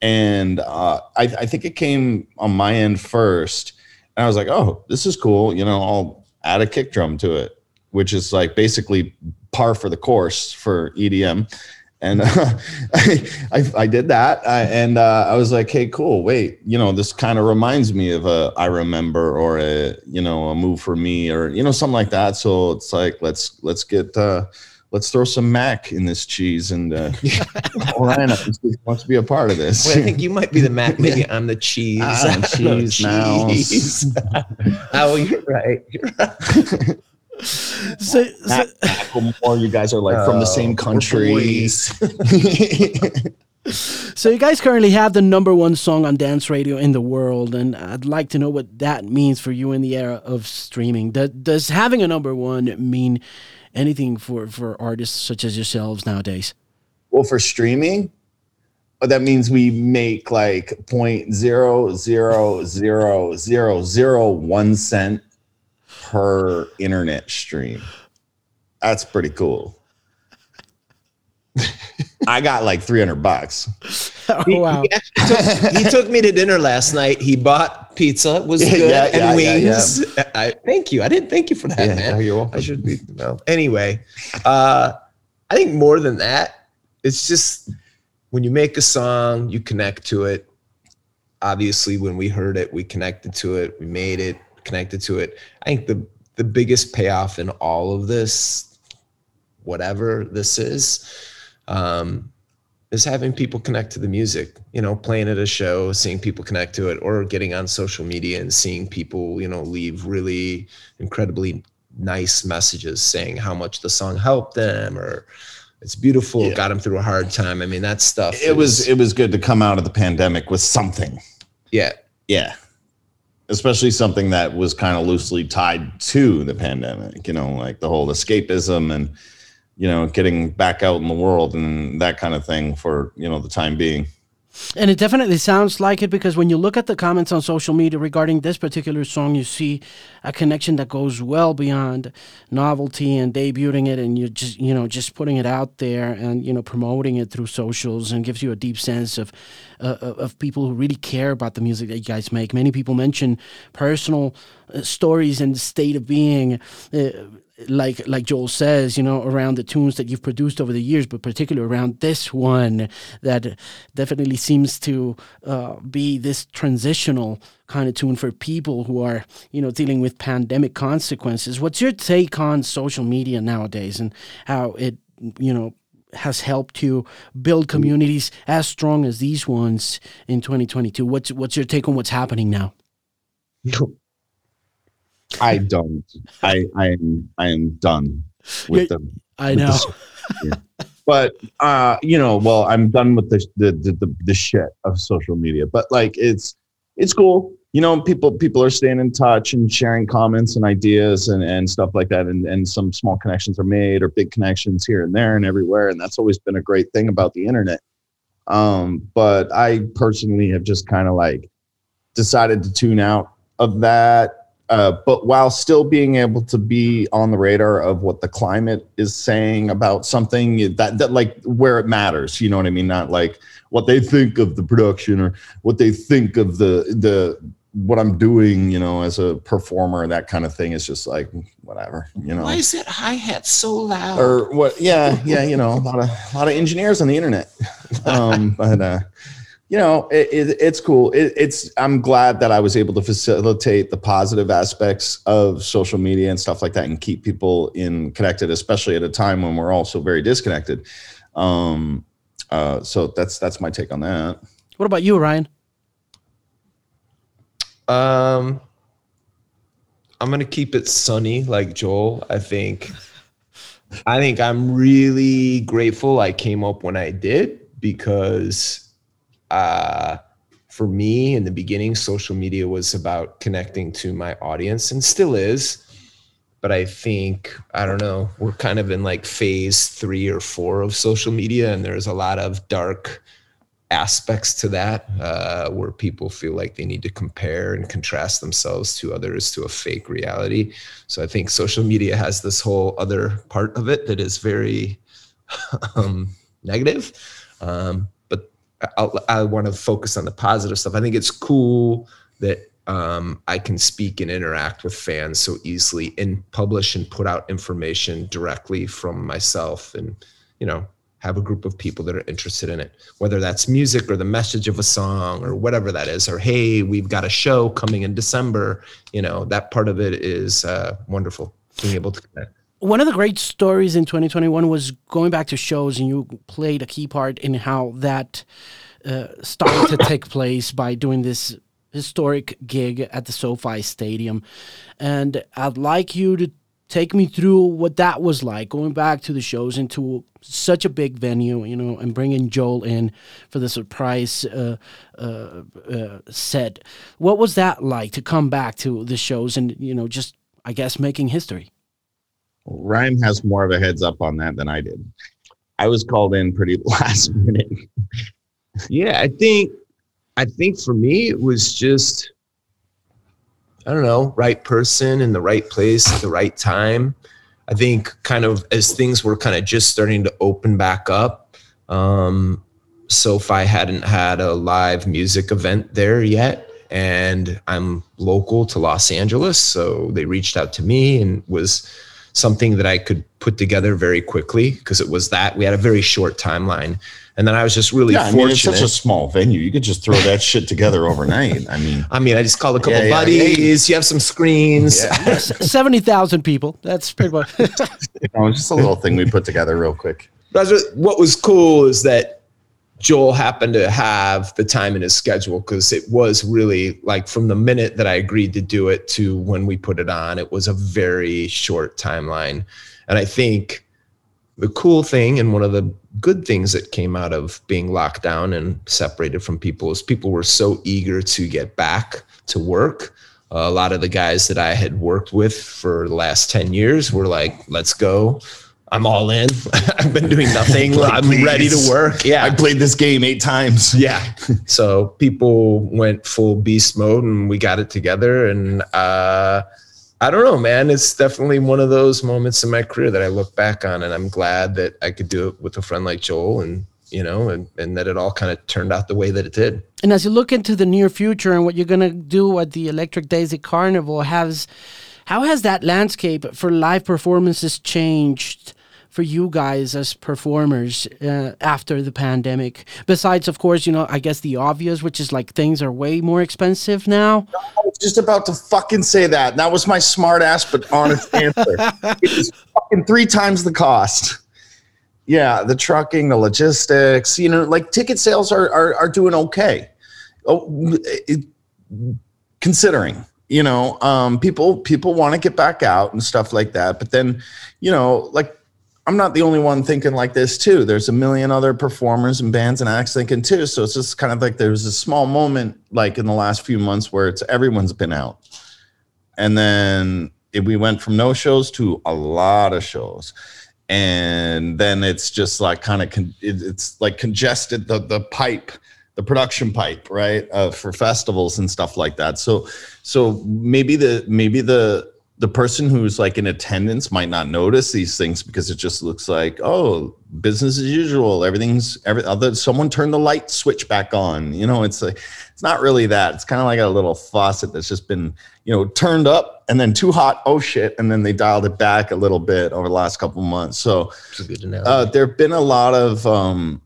And uh, I, I think it came on my end first. And I was like, oh, this is cool. You know, I'll add a kick drum to it, which is like basically par for the course for EDM and uh, I, I I did that, I, and uh, I was like, "Hey, cool. Wait, you know, this kind of reminds me of a I remember or a you know a move for me or you know something like that." So it's like let's let's get uh, let's throw some mac in this cheese, and uh, Orion wants to be a part of this. Wait, I think you might be the mac. Maybe I'm the cheese. I'm cheese now. Cheese. oh, you're right. You're right. So, so, Mac- Macklemore, you guys are like from the Oh, same we're country. boys. so you guys currently have the number one song on dance radio in the world, and I'd like to know what that means for you in the era of streaming. Does, does having a number one mean anything for, for artists such as yourselves nowadays? Well, for streaming, uh, that means we make like point zero zero zero zero zero one cent per internet stream. That's pretty cool. I got like 300 bucks. Oh, wow. he actually took, he took me to dinner last night. He bought pizza. Was good yeah, and yeah, yeah, wings. I thank you. I didn't thank you for that, man. no, you're welcome. I should be well. Anyway, uh, I think more than that, it's just when you make a song, you connect to it. Obviously, when we heard it, we connected to it. We made it, connected to it. I think the the biggest payoff in all of this, whatever this is, um, is having people connect to the music. You know, playing at a show, seeing people connect to it, or getting on social media and seeing people, you know, leave really incredibly nice messages saying how much the song helped them or it's beautiful, Yeah. got them through a hard time. I mean, that stuff. It was it was good to come out of the pandemic with something. yeah, Yeah. Especially something that was kind of loosely tied to the pandemic, you know, like the whole escapism and, you know, getting back out in the world and that kind of thing for, you know, the time being. And it definitely sounds like it because when you look at the comments on social media regarding this particular song, you see a connection that goes well beyond novelty and debuting it and you just, you know, just putting it out there and, you know, promoting it through socials and gives you a deep sense of, uh, of people who really care about the music that you guys make. Many people mention personal uh, stories and state of being. Uh, like like Joel says, you know, around the tunes that you've produced over the years, but particularly around this one that definitely seems to uh, be this transitional kind of tune for people who are, you know, dealing with pandemic consequences. What's your take on social media nowadays and how it, you know, has helped you build communities as strong as these ones in 2022? What's what's your take on what's happening now? I don't. I I am I am done with Yeah, them. I the know. s- yeah. but uh, you know, well, I'm done with the the, the the the shit of social media. But like, it's it's cool. You know, people people are staying in touch and sharing comments and ideas and, and stuff like that. And and some small connections are made or big connections here and there and everywhere. And that's always been a great thing about the internet. Um, but I personally have just kind of like decided to tune out of that uh, but while still being able to be on the radar of what the climate is saying about something that, that like where it matters you know what i mean? Not like what they think of the production or what they think of the the what i'm doing you know as a performer that kind of thing is just like whatever you know? Why is that hi hat so loud? or what yeah yeah you know a lot of a lot of engineers on the internet. Um but uh you know it, it, it's cool it, it's i'm glad that i was able to facilitate the positive aspects of social media and stuff like that and keep people in connected especially at a time when we're all so very disconnected um uh so that's that's my take on that What about you, Ryan? Um, I'm gonna keep it sunny, like Joel. I think, I think I'm really grateful I came up when I did because, uh, for me in the beginning, social media was about connecting to my audience and still is. But I think I don't know. We're kind of in like phase three or four of social media, and there's a lot of dark aspects to that uh, where people feel like they need to compare and contrast themselves to others to a fake reality. So I think social media has this whole other part of it that is very um, negative. Um, I, I want to focus on the positive stuff. I think it's cool that um, I can speak and interact with fans so easily and publish and put out information directly from myself and, you know, have a group of people that are interested in it, whether that's music or the message of a song or whatever that is, or hey, we've got a show coming in December. You know, that part of it is uh, wonderful, being able to connect. One of the great stories in 2021 was going back to shows, and you played a key part in how that uh, started to take place by doing this historic gig at the SoFi Stadium. And I'd like you to take me through what that was like going back to the shows into such a big venue you know and bringing joel in for the surprise uh, uh, uh, set what was that like to come back to the shows and you know just i guess making history ryan has more of a heads up on that than i did i was called in pretty last minute yeah i think i think for me it was just I don't know, right person in the right place at the right time. I think kind of as things were kind of just starting to open back up, um, SoFi hadn't had a live music event there yet. And I'm local to Los Angeles. So they reached out to me and was something that I could put together very quickly because it was that we had a very short timeline. And then I was just really yeah, I fortunate. mean, it's such a small venue. You could just throw that shit together overnight. I mean, I mean, I just called a couple Yeah, yeah. buddies. You have some screens. Yeah. S- 70,000 people that's pretty much you know, it's just a little thing we put together real quick. That's what, what was cool is that Joel happened to have the time in his schedule because it was really like from the minute that I agreed to do it to when we put it on, it was a very short timeline. And I think the cool thing and one of the good things that came out of being locked down and separated from people is people were so eager to get back to work. a lot of the guys that I had worked with for the last 10 years were like, let's go. I'm all in. I've been doing nothing. Like, I'm ready to work. Yeah. I played this game eight times. Yeah. so people went full beast mode and we got it together. And uh, I don't know, man. It's definitely one of those moments in my career that I look back on and I'm glad that I could do it with a friend like Joel and, you know, and, and that it all kind of turned out the way that it did. And as you look into the near future and what you're gonna do at the Electric Daisy Carnival, has how has that landscape for live performances changed for you guys as performers uh, after the pandemic? Besides, of course, you know, I guess the obvious, which is like things are way more expensive now. I was just about to fucking say that. That was my smart ass but honest answer. It's fucking three times the cost. Yeah, the trucking, the logistics, you know, like ticket sales are are, are doing okay. Oh, it- considering, you know, um, people people want to get back out and stuff like that. But then, you know, like I'm not the only one thinking like this too. There's a million other performers and bands and acts thinking too. So it's just kind of like there's a small moment like in the last few months where it's everyone's been out. And then it, we went from no shows to a lot of shows. And then it's just like kind of con- it, it's like congested the the pipe, the production pipe, right? Uh, for festivals and stuff like that. So so maybe the maybe the the person who's like in attendance might not notice these things because it just looks like oh business as usual everything's every other someone turned the light switch back on. You know it's like it's not really that. It's kind of like a little faucet that's just been you know turned up and then too hot oh shit and then they dialed it back a little bit over the last couple months. So uh, there have been a lot of um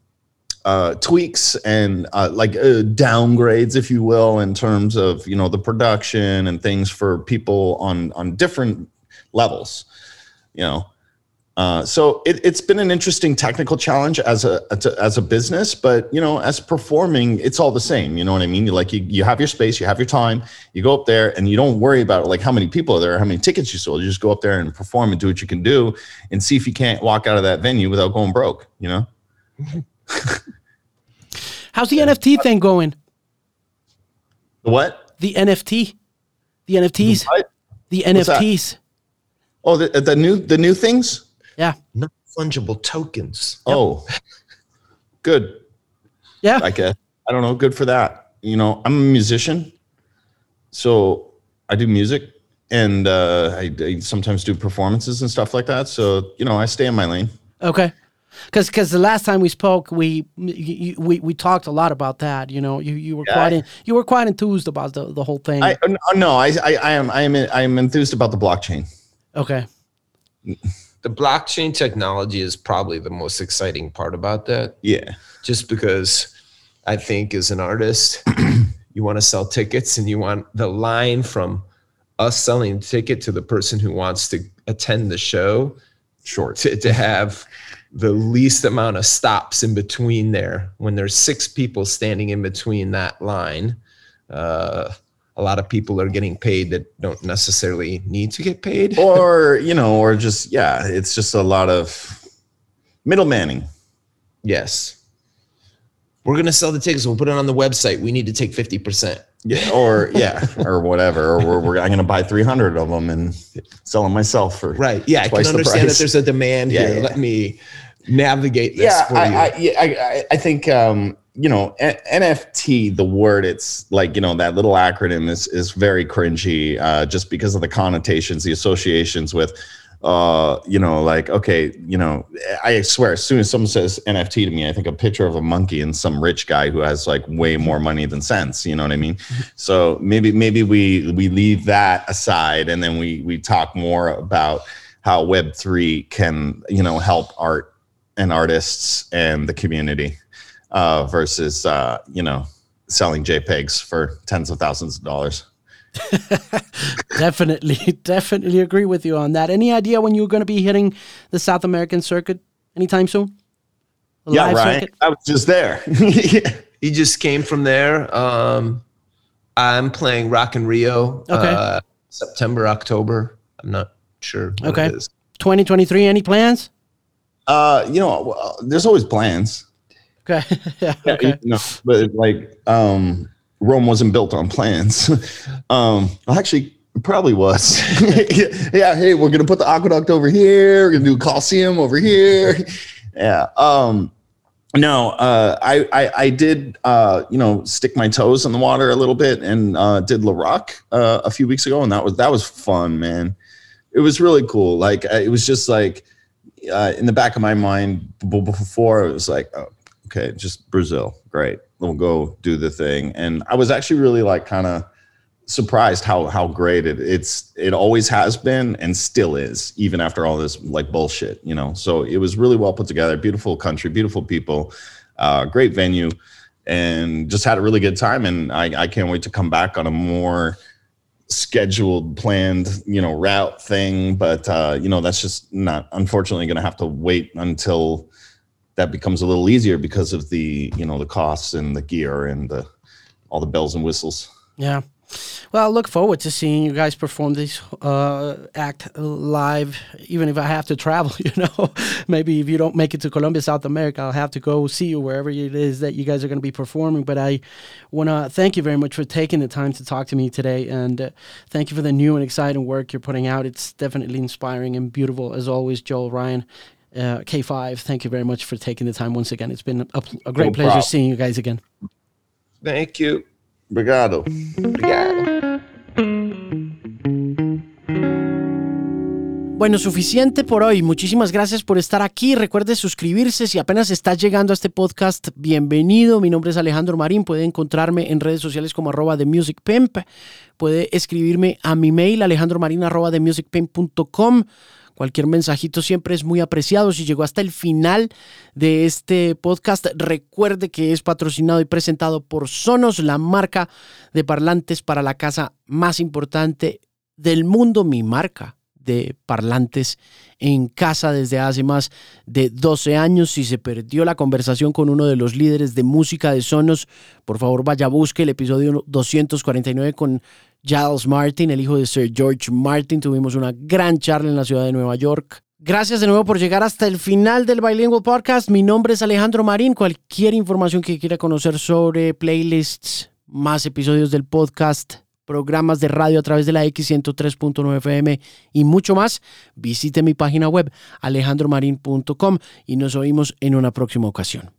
uh, tweaks and uh, like uh, downgrades, if you will, in terms of you know the production and things for people on on different levels. You know, uh, so it, has been an interesting technical challenge as a as a business, but you know, as performing, it's all the same. You know what I mean? Like you you have your space, you have your time, you go up there, and you don't worry about like how many people are there, how many tickets you sold. You just go up there and perform and do what you can do, and see if you can't walk out of that venue without going broke. You know. How's the NFT thing going? The what? The NFT. The NFTs. The, the NFTs. Oh, the, the new the new things? Yeah. Non fungible tokens. Oh. Good. Yeah. I guess. I don't know. Good for that. You know, I'm a musician. So I do music and uh, I, I sometimes do performances and stuff like that. So, you know, I stay in my lane. Okay because because the last time we spoke, we we we talked a lot about that. You know, you you were yeah. quite in, you were quite enthused about the, the whole thing. I, uh, uh, no, I, I I am I am I am enthused about the blockchain. Okay. The blockchain technology is probably the most exciting part about that. Yeah. Just because I think as an artist, you want to sell tickets and you want the line from us selling a ticket to the person who wants to attend the show short to, to have the least amount of stops in between there when there's six people standing in between that line uh, a lot of people are getting paid that don't necessarily need to get paid or you know or just yeah it's just a lot of middlemaning yes we're going to sell the tickets we'll put it on the website we need to take 50% yeah, or yeah, or whatever. Or we're, we're I'm going to buy 300 of them and sell them myself for right. Yeah, I can understand that there's a demand yeah, here. Yeah. Let me navigate this yeah, for I. I, yeah, I, I think um, you know NFT. The word it's like you know that little acronym is is very cringy uh, just because of the connotations, the associations with uh, you know, like, okay, you know, I swear, as soon as someone says NFT to me, I think a picture of a monkey and some rich guy who has like way more money than sense. You know what I mean? So maybe maybe we we leave that aside and then we we talk more about how Web three can you know help art and artists and the community uh, versus uh, you know selling JPEGs for tens of thousands of dollars. definitely, definitely agree with you on that. Any idea when you're going to be hitting the South American circuit anytime soon? The yeah, right. Circuit? I was just there. he just came from there. Um, I'm playing Rock and Rio. Okay. Uh, September, October. I'm not sure. okay. 2023. Any plans? Uh, you know, well, there's always plans. Okay. yeah. Okay. You know, but like, um, Rome wasn't built on plans. um, actually, it probably was. yeah, hey, we're gonna put the aqueduct over here. We're gonna do a Coliseum over here. yeah. Um, no, uh, I, I, I did uh, you know stick my toes in the water a little bit and uh, did La Rock uh, a few weeks ago, and that was that was fun, man. It was really cool. Like it was just like uh, in the back of my mind before it was like, oh, okay, just Brazil, great we'll go do the thing. And I was actually really like kind of surprised how how great it it's it always has been and still is even after all this like bullshit you know so it was really well put together beautiful country beautiful people uh great venue and just had a really good time and i i can't wait to come back on a more scheduled planned you know route thing but uh you know that's just not unfortunately going to have to wait until that becomes a little easier because of the you know the costs and the gear and the all the bells and whistles. Yeah. Well, I look forward to seeing you guys perform this uh, act live, even if I have to travel. You know, maybe if you don't make it to Colombia, South America, I'll have to go see you wherever it is that you guys are going to be performing. But I want to thank you very much for taking the time to talk to me today, and uh, thank you for the new and exciting work you're putting out. It's definitely inspiring and beautiful, as always, Joel Ryan. Uh, K5, thank you very much for taking the time once again. It's been a, a great No pleasure seeing you guys again. Thank you. Obrigado. Obrigado. Bueno, suficiente por hoy. Muchísimas gracias por estar aquí. Recuerde suscribirse si apenas está llegando a este podcast. Bienvenido. Mi nombre es Alejandro Marín. Puede encontrarme en redes sociales como arroba The Music Pimp. Puede escribirme a mi mail alejandromarin arroba. Cualquier mensajito siempre es muy apreciado. Si llegó hasta el final de este podcast, recuerde que es patrocinado y presentado por Sonos, la marca de parlantes para la casa más importante del mundo, mi marca de parlantes en casa desde hace más de 12 años. Si se perdió la conversación con uno de los líderes de música de Sonos, por favor vaya, busque el episodio 249 con Giles Martin, el hijo de Sir George Martin. Tuvimos una gran charla en la ciudad de Nueva York. Gracias de nuevo por llegar hasta el final del Bilingual Podcast. Mi nombre es Alejandro Marín. Cualquier información que quiera conocer sobre playlists, más episodios del podcast, programas de radio a través de la X103.9 FM y mucho más, visite mi página web alejandromarin.com y nos oímos en una próxima ocasión.